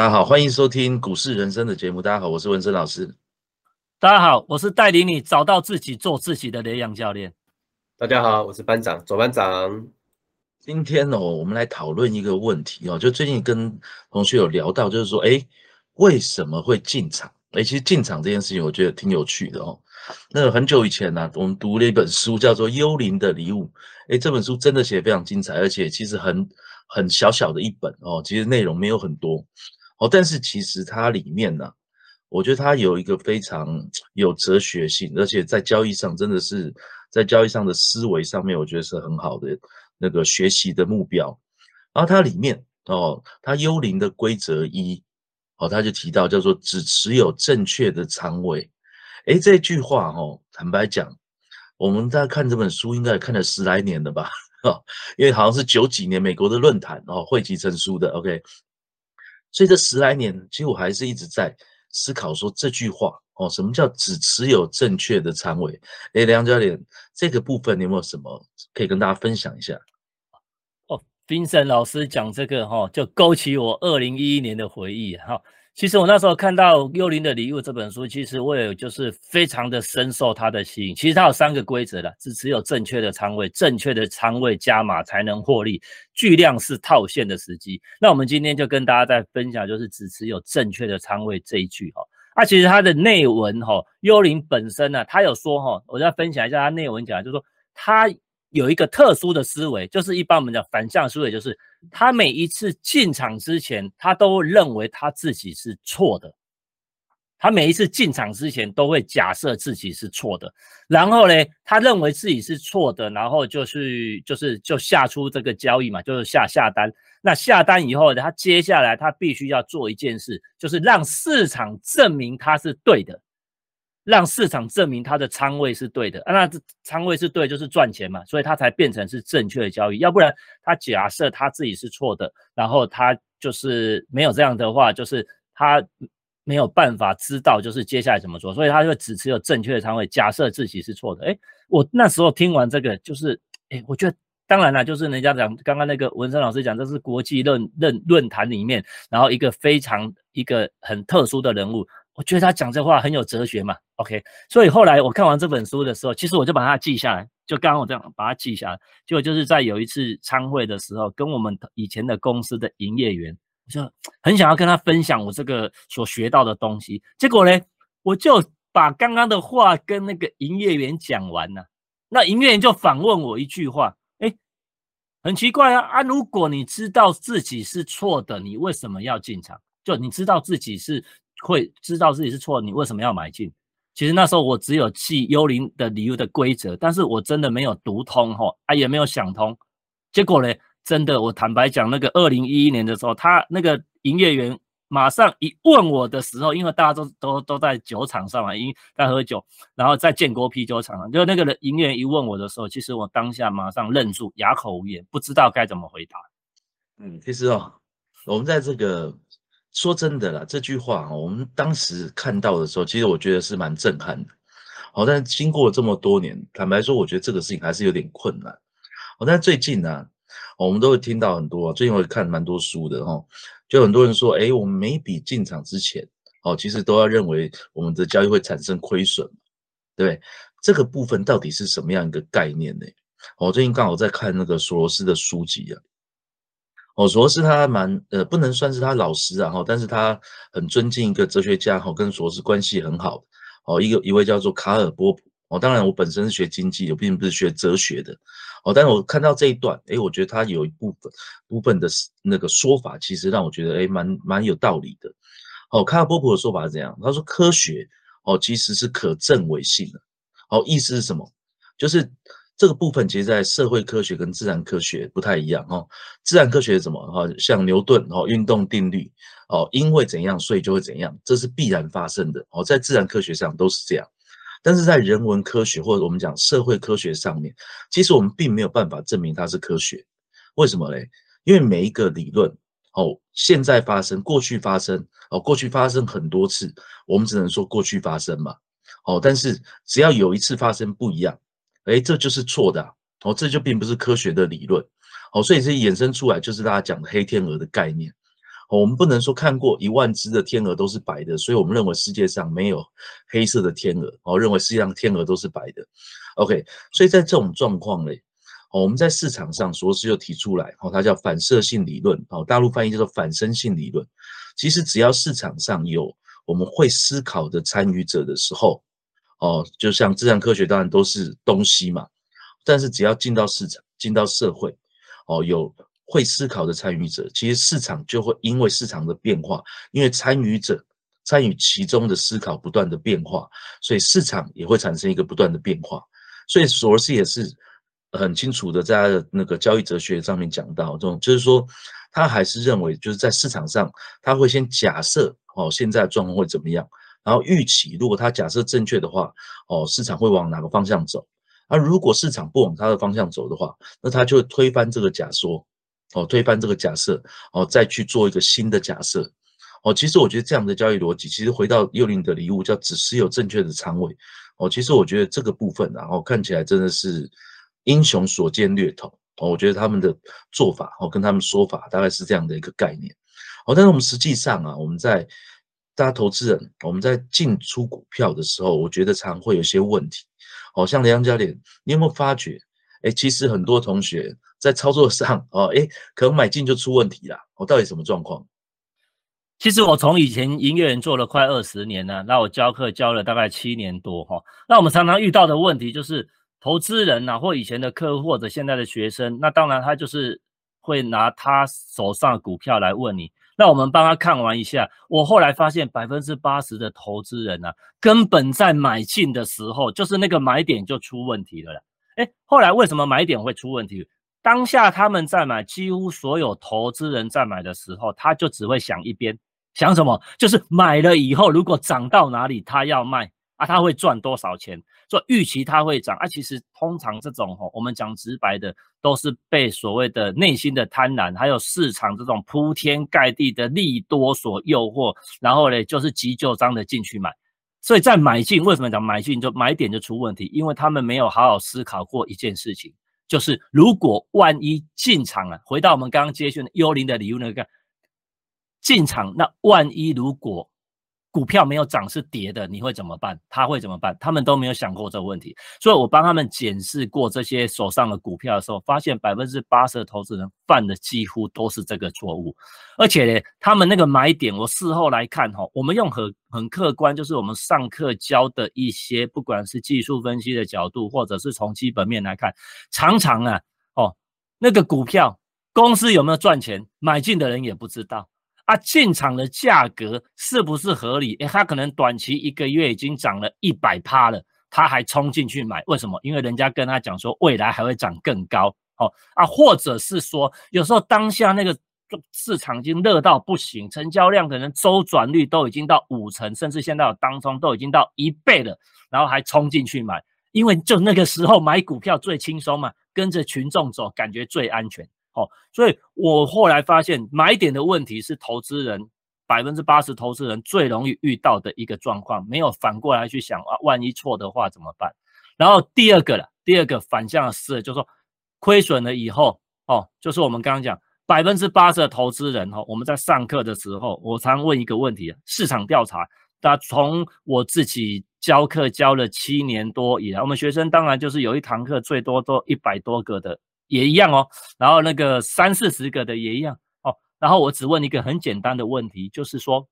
大家好，欢迎收听股市人生的节目。大家好，我是文生老师。大家好，我是带领你找到自己、做自己的雷洋教练。大家好，我是班长左班长。今天呢，我们来讨论一个问题哦，就最近跟同学有聊到，就是说，哎，为什么会进场？哎，其实进场这件事情，我觉得挺有趣的哦。那很久以前呢，我们读了一本书，叫做《幽灵的礼物》。哎，这本书真的写得非常精彩，而且其实很很小小的一本哦，其实内容没有很多哦，但是其实它里面呢，我觉得它有一个非常有哲学性，而且在交易上真的是在交易上的思维上面，我觉得是很好的那个学习的目标。然后它里面哦，它幽灵的规则一。哦，他就提到叫做只持有正确的仓位，诶，这句话哦，坦白讲，我们在看这本书应该看了十来年了吧？哦，因为好像是九几年美国的论坛哦汇集成书的。OK，所以这十来年，其实我还是一直在思考说这句话哦，什么叫只持有正确的仓位？诶，梁教练，这个部分你有没有什么可以跟大家分享一下？哦冰神老师讲这个哈，就勾起我二零一一年的回忆哈。其实我那时候看到《幽灵的礼物》这本书，其实我也就是非常的深受它的吸引。其实它有三个规则的，只持有正确的仓位，正确的仓位加码才能获利，巨量是套现的时机。那我们今天就跟大家在分享，就是只持有正确的仓位这一句哈。那其实它的内文哈，幽灵本身呢，它有说哈，我再分享一下它内文讲，就是说它。有一个特殊的思维，就是一般我们讲反向思维，就是他每一次进场之前，他都认为他自己是错的。他每一次进场之前都会假设自己是错的，然后呢，他认为自己是错的，然后就是就是就下出这个交易嘛，就是下下单。那下单以后，他接下来他必须要做一件事，就是让市场证明他是对的。让市场证明他的仓位是对的，那这仓位是对，就是赚钱嘛，所以他才变成是正确的交易。要不然他假设他自己是错的，然后他就是没有这样的话，就是他没有办法知道就是接下来怎么做，所以他就只持有正确的仓位，假设自己是错的。哎，我那时候听完这个，就是哎，我觉得当然了，就是人家讲刚刚那个文生老师讲，这是国际论论论坛里面，然后一个非常一个很特殊的人物。我觉得他讲这话很有哲学嘛，OK，所以后来我看完这本书的时候，其实我就把它记下来，就刚刚我这样把它记下来，结果就是在有一次参会的时候，跟我们以前的公司的营业员，我就很想要跟他分享我这个所学到的东西，结果呢，我就把刚刚的话跟那个营业员讲完了，那营业员就反问我一句话，哎，很奇怪啊啊，如果你知道自己是错的，你为什么要进场？就你知道自己是。会知道自己是错，你为什么要买进？其实那时候我只有记幽灵的理由的规则，但是我真的没有读通哈，啊也没有想通。结果呢，真的我坦白讲，那个二零一一年的时候，他那个营业员马上一问我的时候，因为大家都都都在酒场上嘛，因在喝酒，然后在建国啤酒厂，就那个人营业员一问我的时候，其实我当下马上愣住，哑口无言，不知道该怎么回答。嗯，其实哦，我们在这个。说真的啦，这句话我们当时看到的时候，其实我觉得是蛮震撼的。好，但是经过这么多年，坦白说，我觉得这个事情还是有点困难。好，但最近呢，我们都会听到很多，最近我看蛮多书的哈，就很多人说，哎，我们每笔进场之前，哦，其实都要认为我们的交易会产生亏损，对这个部分到底是什么样一个概念呢？我最近刚好在看那个索罗斯的书籍啊。哦，索罗斯他蛮呃，不能算是他老师啊，哈，但是他很尊敬一个哲学家，哈，跟索罗斯关系很好。哦，一个一位叫做卡尔波普。哦，当然我本身是学经济，的并不是学哲学的。哦，但是我看到这一段，哎，我觉得他有一部分部分的那个说法，其实让我觉得，哎，蛮蛮有道理的。哦，卡尔波普的说法是这样，他说科学，哦，其实是可证伪性的。哦，意思是什么？就是。这个部分其实，在社会科学跟自然科学不太一样哦。自然科学是什么？哈，像牛顿哦，运动定律哦，因为怎样，所以就会怎样，这是必然发生的哦。在自然科学上都是这样，但是在人文科学或者我们讲社会科学上面，其实我们并没有办法证明它是科学。为什么嘞？因为每一个理论哦，现在发生、过去发生哦，过去发生很多次，我们只能说过去发生嘛。哦，但是只要有一次发生不一样。哎，这就是错的哦，这就并不是科学的理论哦，所以这衍生出来就是大家讲的黑天鹅的概念哦我们不能说看过一万只的天鹅都是白的，所以我们认为世界上没有黑色的天鹅，哦，认为世界上天鹅都是白的。OK，所以在这种状况呢，哦，我们在市场上所是又提出来，哦，它叫反射性理论，哦，大陆翻译叫做反身性理论。其实只要市场上有我们会思考的参与者的时候，哦，就像自然科学当然都是东西嘛，但是只要进到市场、进到社会，哦，有会思考的参与者，其实市场就会因为市场的变化，因为参与者参与其中的思考不断的变化，所以市场也会产生一个不断的变化。所以索罗斯也是很清楚的在那个交易哲学上面讲到，这种就是说。他还是认为，就是在市场上，他会先假设哦，现在状况会怎么样，然后预期，如果他假设正确的话，哦，市场会往哪个方向走？而如果市场不往他的方向走的话，那他就会推翻这个假说，哦，推翻这个假设，哦，再去做一个新的假设，哦，其实我觉得这样的交易逻辑，其实回到幼林的礼物，叫只是有正确的仓位，哦，其实我觉得这个部分，然后看起来真的是英雄所见略同。哦，我觉得他们的做法哦，跟他们说法大概是这样的一个概念。哦，但是我们实际上啊，我们在大家投资人我们在进出股票的时候，我觉得常会有些问题。哦，像梁教练，你有没有发觉？哎，其实很多同学在操作上哦，哎，可能买进就出问题了。哦，到底什么状况？其实我从以前营业员做了快二十年了，那我教课教了大概七年多哈。那我们常常遇到的问题就是。投资人呐，或以前的客户，或者现在的学生，那当然他就是会拿他手上股票来问你。那我们帮他看完一下，我后来发现百分之八十的投资人啊，根本在买进的时候，就是那个买点就出问题了。哎，后来为什么买点会出问题？当下他们在买，几乎所有投资人在买的时候，他就只会想一边，想什么？就是买了以后，如果涨到哪里，他要卖啊，他会赚多少钱？说预期它会涨啊，其实通常这种吼，我们讲直白的，都是被所谓的内心的贪婪，还有市场这种铺天盖地的利多所诱惑，然后呢，就是急就章的进去买。所以在买进，为什么讲买进就买点就出问题？因为他们没有好好思考过一件事情，就是如果万一进场了，回到我们刚刚接讯的幽灵的礼物那个进场，那万一如果。股票没有涨是跌的，你会怎么办？他会怎么办？他们都没有想过这个问题，所以我帮他们检视过这些手上的股票的时候，发现百分之八十的投资人犯的几乎都是这个错误，而且呢，他们那个买点，我事后来看哈，我们用很很客观，就是我们上课教的一些，不管是技术分析的角度，或者是从基本面来看，常常啊，哦，那个股票公司有没有赚钱，买进的人也不知道。他进场的价格是不是合理？诶，他可能短期一个月已经涨了一百趴了，他还冲进去买，为什么？因为人家跟他讲说未来还会涨更高，哦啊，或者是说有时候当下那个市场已经热到不行，成交量可能周转率都已经到五成，甚至现在有当中都已经到一倍了，然后还冲进去买，因为就那个时候买股票最轻松嘛，跟着群众走，感觉最安全。哦，所以我后来发现买点的问题是投资人百分之八十投资人最容易遇到的一个状况，没有反过来去想啊，万一错的话怎么办？然后第二个了，第二个反向是，就是说亏损了以后，哦，就是我们刚刚讲百分之八十的投资人，哈，我们在上课的时候，我常问一个问题，市场调查，那从我自己教课教了七年多以来，我们学生当然就是有一堂课最多都一百多个的。也一样哦，然后那个三四十个的也一样哦，然后我只问一个很简单的问题，就是说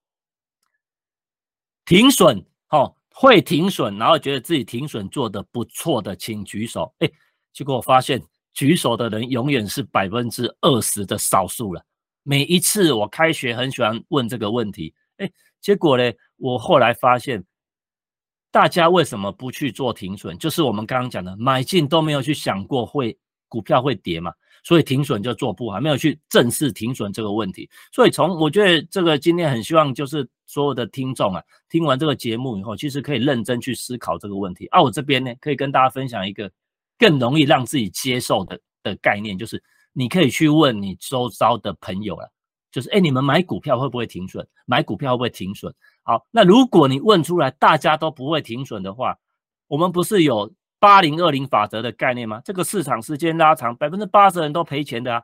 停损哦，会停损，然后觉得自己停损做的不错的，请举手。哎，结果我发现举手的人永远是百分之二十的少数了。每一次我开学很喜欢问这个问题，哎，结果呢，我后来发现大家为什么不去做停损？就是我们刚刚讲的，买进都没有去想过会。股票会跌嘛，所以停损就做不好，没有去正视停损这个问题。所以从我觉得这个今天很希望就是所有的听众啊，听完这个节目以后，其实可以认真去思考这个问题。啊，我这边呢可以跟大家分享一个更容易让自己接受的的概念，就是你可以去问你周遭的朋友了，就是哎，你们买股票会不会停损？买股票会不会停损？好，那如果你问出来大家都不会停损的话，我们不是有？八零二零法则的概念吗？这个市场时间拉长，百分之八十人都赔钱的啊。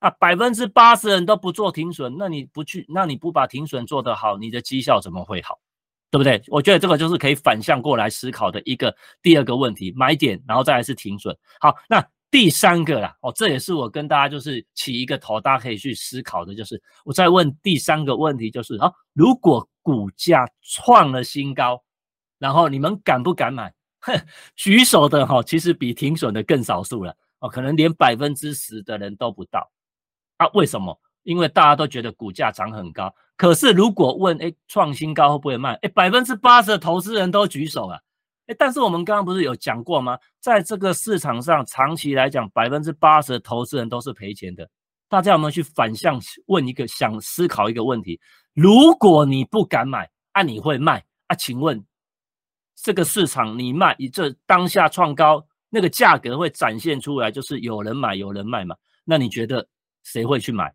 啊，百分之八十人都不做停损，那你不去，那你不把停损做得好，你的绩效怎么会好？对不对？我觉得这个就是可以反向过来思考的一个第二个问题，买点，然后再来是停损。好，那第三个啦，哦，这也是我跟大家就是起一个头，大家可以去思考的，就是我再问第三个问题，就是啊，如果股价创了新高，然后你们敢不敢买？哼，举手的哈，其实比停损的更少数了哦，可能连百分之十的人都不到。啊，为什么？因为大家都觉得股价涨很高。可是如果问，哎，创新高会不会卖？哎，百分之八十的投资人都举手了。哎，但是我们刚刚不是有讲过吗？在这个市场上，长期来讲，百分之八十的投资人都是赔钱的。大家有没有去反向问一个，想思考一个问题：如果你不敢买，啊，你会卖？啊，请问这个市场你卖，你这当下创高，那个价格会展现出来，就是有人买，有人卖嘛？那你觉得谁会去买？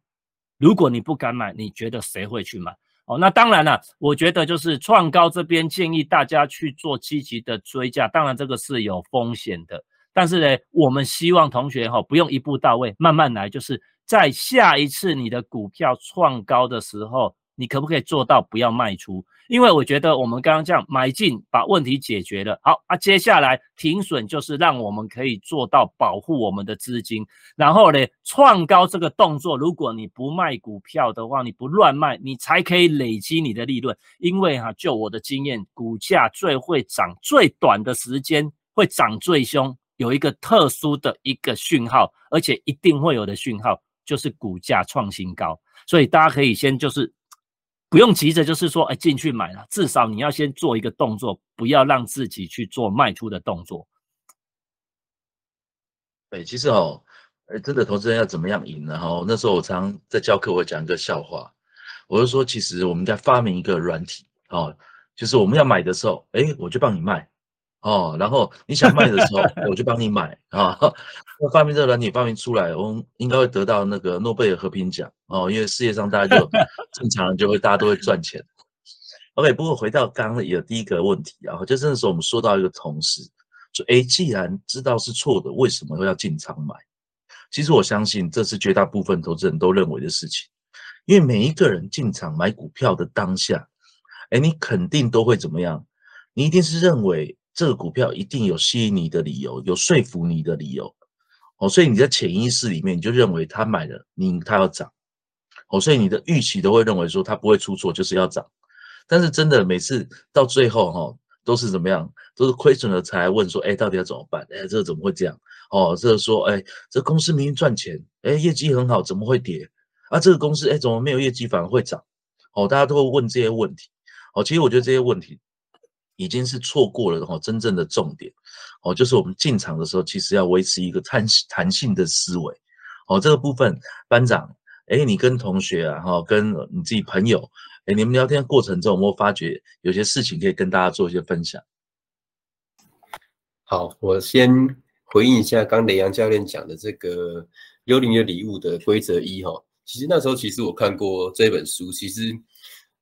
如果你不敢买，你觉得谁会去买？哦，那当然了，我觉得就是创高这边建议大家去做积极的追价，当然这个是有风险的，但是呢，我们希望同学哈不用一步到位，慢慢来，就是在下一次你的股票创高的时候。你可不可以做到不要卖出？因为我觉得我们刚刚这样买进，把问题解决了。好啊，接下来停损就是让我们可以做到保护我们的资金。然后呢，创高这个动作，如果你不卖股票的话，你不乱卖，你才可以累积你的利润。因为哈，就我的经验，股价最会涨最短的时间会涨最凶，有一个特殊的一个讯号，而且一定会有的讯号就是股价创新高。所以大家可以先就是。不用急着，就是说，哎，进去买了，至少你要先做一个动作，不要让自己去做卖出的动作。哎，其实哦，哎，真的投资人要怎么样赢呢？哈，那时候我常在教课，我讲一个笑话，我就说，其实我们在发明一个软体，哦，就是我们要买的时候，哎，我就帮你卖。哦，然后你想卖的时候，我就帮你买啊。那发明这个软体发明出来，我们应该会得到那个诺贝尔和平奖哦，因为世界上大家就 正常人就会大家都会赚钱。OK，不过回到刚刚的第一个问题啊，就真的是我们说到一个同事，说哎，既然知道是错的，为什么要进场买？其实我相信这是绝大部分投资人都认为的事情，因为每一个人进场买股票的当下，哎，你肯定都会怎么样？你一定是认为。这个股票一定有吸引你的理由，有说服你的理由，哦，所以你在潜意识里面你就认为他买了，你他要涨，哦，所以你的预期都会认为说他不会出错，就是要涨。但是真的每次到最后哈，都是怎么样？都是亏损了才问说，哎，到底要怎么办？哎，这个怎么会这样？哦，这个说，哎，这公司明明赚钱，哎，业绩很好，怎么会跌？啊，这个公司，哎，怎么没有业绩反而会涨？哦，大家都会问这些问题。哦，其实我觉得这些问题。已经是错过了哈，真正的重点哦，就是我们进场的时候，其实要维持一个弹弹性的思维哦。这个部分，班长，哎，你跟同学啊，哈，跟你自己朋友，哎，你们聊天过程中有没有发觉有些事情可以跟大家做一些分享？好，我先回应一下刚雷阳教练讲的这个幽灵的礼物的规则一哈。其实那时候其实我看过这本书，其实，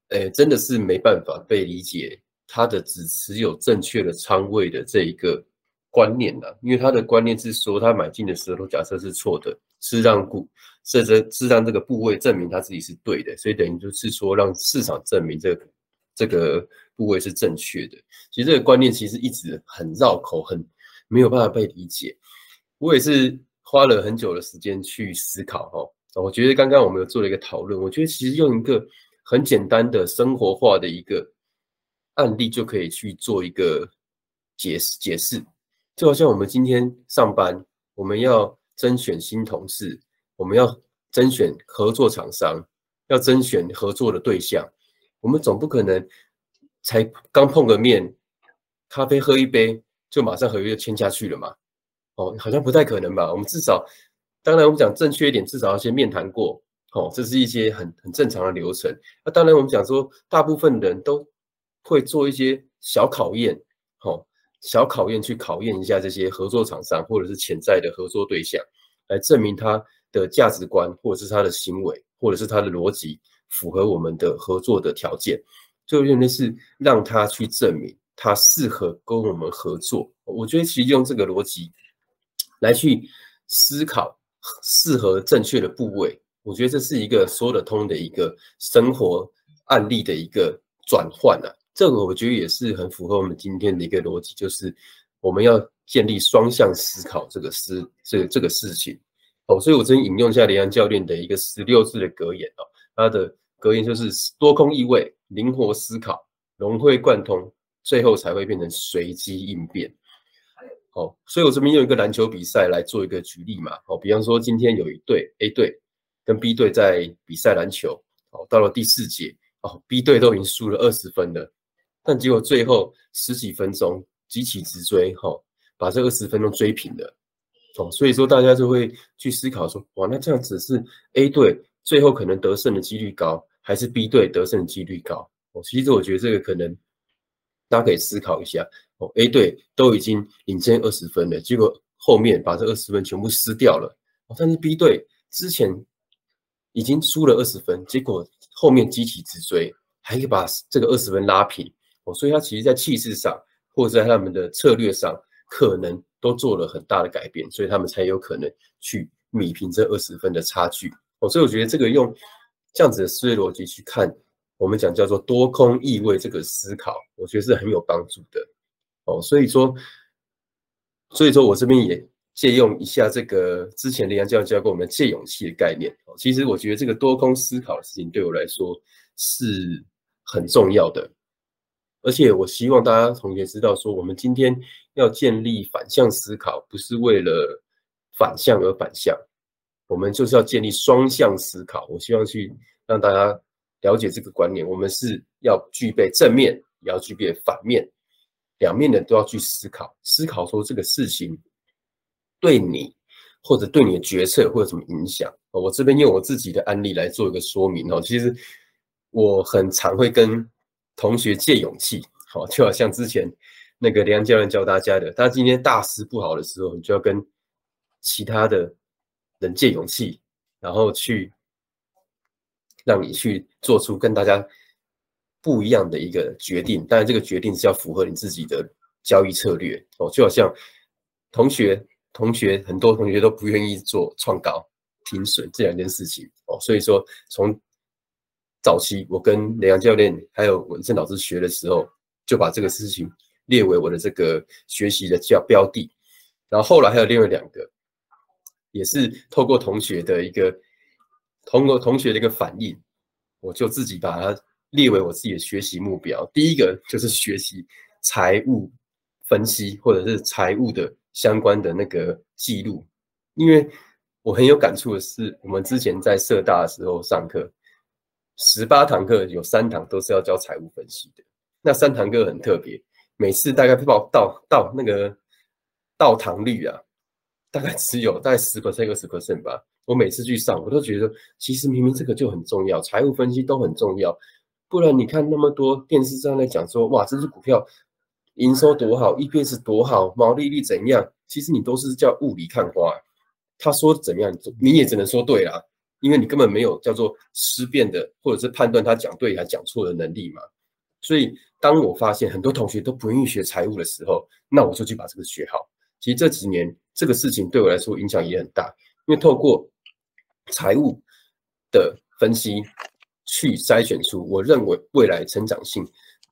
哎，真的是没办法被理解。他的只持有正确的仓位的这一个观念呢，因为他的观念是说，他买进的时候假设是错的，是让股是这是让这个部位证明他自己是对的，所以等于就是说让市场证明这个这个部位是正确的。其实这个观念其实一直很绕口，很没有办法被理解。我也是花了很久的时间去思考哈。我觉得刚刚我们有做了一个讨论，我觉得其实用一个很简单的生活化的一个。案例就可以去做一个解释解释，就好像我们今天上班，我们要甄选新同事，我们要甄选合作厂商，要甄选合作的对象，我们总不可能才刚碰个面，咖啡喝一杯就马上合约签下去了嘛？哦，好像不太可能吧？我们至少，当然我们讲正确一点，至少要先面谈过，哦，这是一些很很正常的流程。那当然我们讲说，大部分人都。会做一些小考验，好，小考验去考验一下这些合作厂商或者是潜在的合作对象，来证明他的价值观或者是他的行为或者是他的逻辑符合我们的合作的条件，就认为是让他去证明他适合跟我们合作。我觉得其实用这个逻辑来去思考适合正确的部位，我觉得这是一个说得通的一个生活案例的一个转换啊。这个我觉得也是很符合我们今天的一个逻辑，就是我们要建立双向思考这个思这个这个事情哦。所以我真引用一下林安教练的一个十六字的格言哦，他的格言就是多空意味，灵活思考，融会贯通，最后才会变成随机应变。哦，所以我这边用一个篮球比赛来做一个举例嘛。哦，比方说今天有一队 A 队跟 B 队在比赛篮球，哦，到了第四节，哦，B 队都已经输了二十分了。但结果最后十几分钟急起直追，哈，把这二十分钟追平了，哦，所以说大家就会去思考说，哇，那这样子是 A 队最后可能得胜的几率高，还是 B 队得胜的几率高？哦，其实我觉得这个可能大家可以思考一下，哦，A 队都已经领先二十分了，结果后面把这二十分全部失掉了，哦，但是 B 队之前已经输了二十分，结果后面急起直追，还可以把这个二十分拉平。哦，所以他其实，在气势上，或者在他们的策略上，可能都做了很大的改变，所以他们才有可能去米平这二十分的差距。哦，所以我觉得这个用这样子的思维逻辑去看，我们讲叫做多空意味这个思考，我觉得是很有帮助的。哦，所以说，所以说我这边也借用一下这个之前林阳教授教过我们借勇气的概念。其实我觉得这个多空思考的事情对我来说是很重要的。而且我希望大家同学知道，说我们今天要建立反向思考，不是为了反向而反向，我们就是要建立双向思考。我希望去让大家了解这个观念，我们是要具备正面，也要具备反面，两面的都要去思考，思考说这个事情对你或者对你的决策会有什么影响。我这边用我自己的案例来做一个说明哦。其实我很常会跟同学借勇气，好，就好像之前那个梁教练教大家的，他今天大事不好的时候，你就要跟其他的人借勇气，然后去让你去做出跟大家不一样的一个决定。当然，这个决定是要符合你自己的交易策略哦。就好像同学，同学很多同学都不愿意做创高停损这两件事情哦，所以说从早期我跟雷阳教练还有文胜老师学的时候，就把这个事情列为我的这个学习的叫标的。然后后来还有另外两个，也是透过同学的一个通过同学的一个反应，我就自己把它列为我自己的学习目标。第一个就是学习财务分析或者是财务的相关的那个记录，因为我很有感触的是，我们之前在社大的时候上课。十八堂课有三堂都是要教财务分析的，那三堂课很特别，每次大概报到到那个到堂率啊，大概只有大概十 percent 二十 percent 吧。我每次去上，我都觉得其实明明这个就很重要，财务分析都很重要。不然你看那么多电视上在讲说，哇，这只股票营收多好，EPS 多好，毛利率怎样？其实你都是叫雾里看花。他说怎样，你也只能说对啦。因为你根本没有叫做思辨的，或者是判断他讲对还讲错的能力嘛，所以当我发现很多同学都不愿意学财务的时候，那我就去把这个学好。其实这几年这个事情对我来说影响也很大，因为透过财务的分析去筛选出我认为未来成长性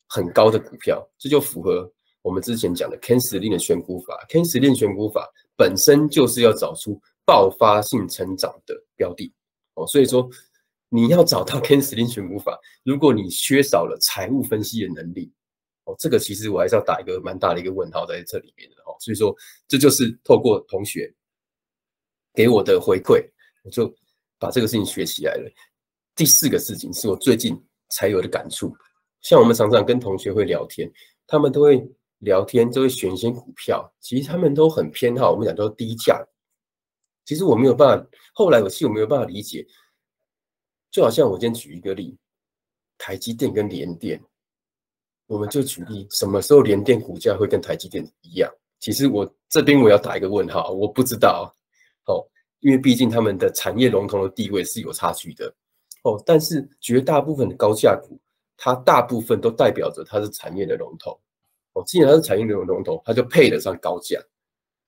很高的股票，这就符合我们之前讲的 Ken s l i n 的选股法。Ken s l i n 选股法本身就是要找出爆发性成长的标的。所以说你要找到 Ken s l i n 选股法，如果你缺少了财务分析的能力，哦，这个其实我还是要打一个蛮大的一个问号在这里面的哦。所以说这就是透过同学给我的回馈，我就把这个事情学起来了。第四个事情是我最近才有的感触，像我们常常跟同学会聊天，他们都会聊天，都会选一些股票，其实他们都很偏好我们讲叫低价。其实我没有办法，后来我其实我没有办法理解，就好像我今天举一个例，台积电跟联电，我们就举例什么时候联电股价会跟台积电一样？其实我这边我要打一个问号，我不知道，哦，因为毕竟他们的产业龙头的地位是有差距的，哦，但是绝大部分的高价股，它大部分都代表着它是产业的龙头，哦，既然它是产业的龙头，它就配得上高价，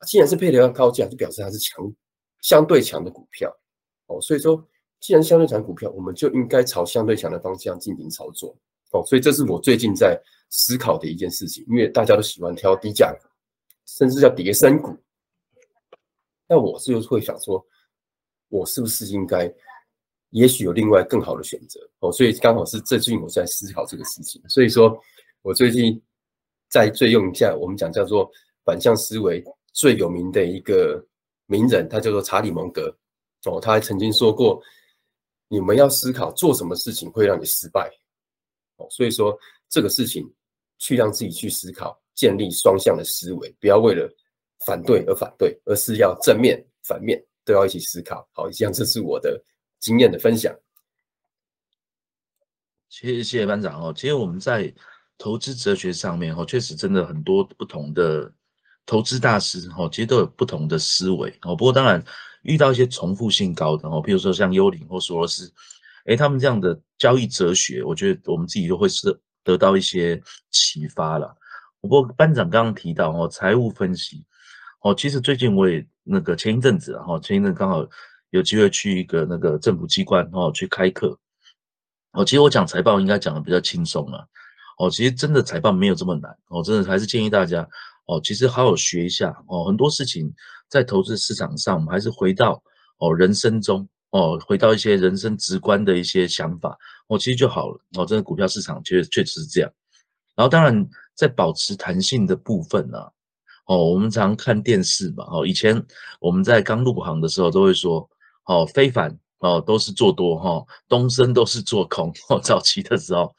既然是配得上高价，就表示它是强。相对强的股票哦。所以说，既然相对强股票，我们就应该朝相对强的方向进行操作哦。所以这是我最近在思考的一件事情，因为大家都喜欢挑低价股，甚至叫叠升股。那我是会想说，我是不是应该，也许有另外更好的选择哦？所以刚好是最近我在思考这个事情。所以说我最近在最用一下我们讲叫做反向思维最有名的一个名人，他叫做查理蒙格哦。他还曾经说过，你们要思考做什么事情会让你失败哦。所以说这个事情去让自己去思考，建立双向的思维，不要为了。反对而反对，而是要正面、反面都要一起思考。好，以上这是我的经验的分享。谢谢谢谢班长哦。其实我们在投资哲学上面哦，确实真的很多不同的投资大师哈，其实都有不同的思维哦。不过当然遇到一些重复性高的哦，比如说像幽灵或索罗斯，诶，他们这样的交易哲学，我觉得我们自己都会是得到一些启发了。不过班长刚刚提到哦，财务分析。哦，其实最近我也那个前一阵子啊，哈，前一阵刚好有机会去一个那个政府机关哦去开课。哦，其实我讲财报应该讲的比较轻松啊。哦，其实真的财报没有这么难。哦，真的还是建议大家哦，其实好好学一下哦。很多事情在投资市场上，我们还是回到哦人生中哦，回到一些人生直观的一些想法哦，其实就好了。哦，真的股票市场确确实是这样。然后当然在保持弹性的部分呢。哦，我们常看电视嘛，哦，以前我们在刚入行的时候都会说，哦，非凡哦都是做多哈，东升都是做空。哦，早期的时候，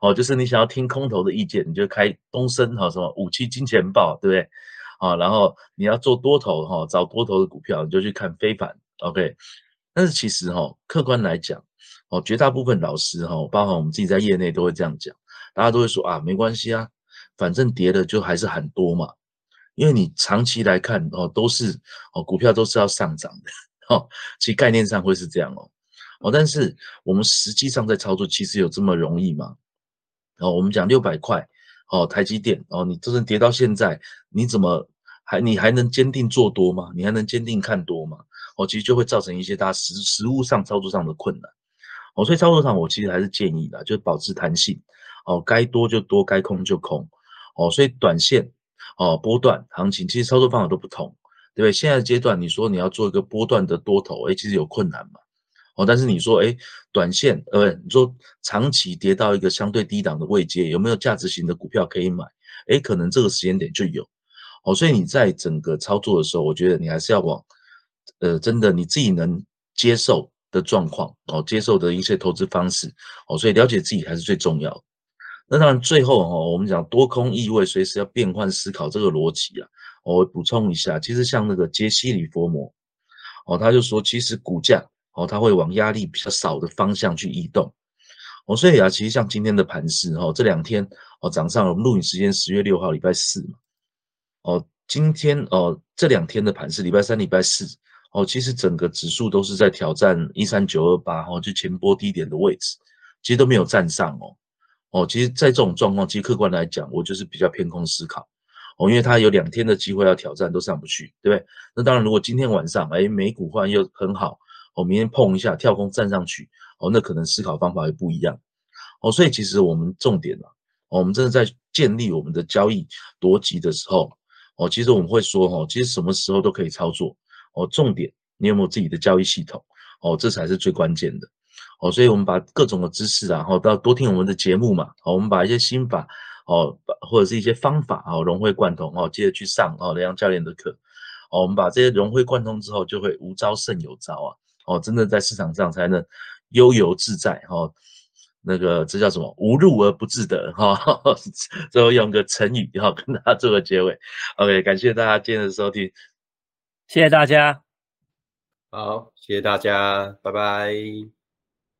哦，就是你想要听空头的意见，你就开东升哈，什么五七金钱豹，对不对？啊，然后你要做多头哈，找多头的股票，你就去看非凡，OK。但是其实哈，客观来讲，哦，绝大部分老师哈，包括我们自己在业内都会这样讲，大家都会说啊，没关系啊，反正跌的就还是很多嘛。因为你长期来看哦，都是哦，股票都是要上涨的哦，其实概念上会是这样哦哦，但是我们实际上在操作，其实有这么容易吗？哦，我们讲六百块哦，台积电哦，你这是跌到现在，你怎么还你还能坚定做多吗？你还能坚定看多吗？哦，其实就会造成一些大家实实物上操作上的困难哦，所以操作上我其实还是建议的，就保持弹性哦，该多就多，该空就空哦，所以短线。哦，波段行情其实操作方法都不同，对不对？现在阶段你说你要做一个波段的多头，哎，其实有困难嘛。哦，但是你说，哎，短线，呃，你说长期跌到一个相对低档的位阶，有没有价值型的股票可以买？哎，可能这个时间点就有。哦，所以你在整个操作的时候，我觉得你还是要往，呃，真的你自己能接受的状况，哦，接受的一些投资方式，哦，所以了解自己还是最重要。那当然，最后哈，我们讲多空意味随时要变换思考这个逻辑啊，我补充一下，其实像那个杰西·里佛摩哦，他就说，其实股价哦，它会往压力比较少的方向去移动哦，所以啊，其实像今天的盘势哦，这两天哦涨上，我们录影时间十月六号礼拜四嘛，哦，今天哦这两天的盘势，礼拜三、礼拜四哦，其实整个指数都是在挑战一三九二八哦，就前波低点的位置，其实都没有站上哦。哦，其实，在这种状况，其实客观来讲，我就是比较偏空思考哦，因为它有两天的机会要挑战，都上不去，对不对？那当然，如果今天晚上，哎，美股换又很好，哦，明天碰一下跳空站上去，哦，那可能思考方法会不一样，哦，所以其实我们重点啊，我们真的在建立我们的交易逻辑的时候，哦，其实我们会说，哦，其实什么时候都可以操作，哦，重点你有没有自己的交易系统，哦，这才是最关键的。哦，所以我们把各种的知识，然后都要多听我们的节目嘛。哦，我们把一些心法，哦，或者是一些方法，哦，融会贯通，哦，接着去上哦雷阳教练的课。哦，我们把这些融会贯通之后，就会无招胜有招啊。哦，真的在市场上才能悠游自在。哈，那个这叫什么？无入而不自得。哈，最后用个成语，然后跟大家做个结尾。OK，感谢大家今天的收听，谢谢大家。好，谢谢大家，拜拜。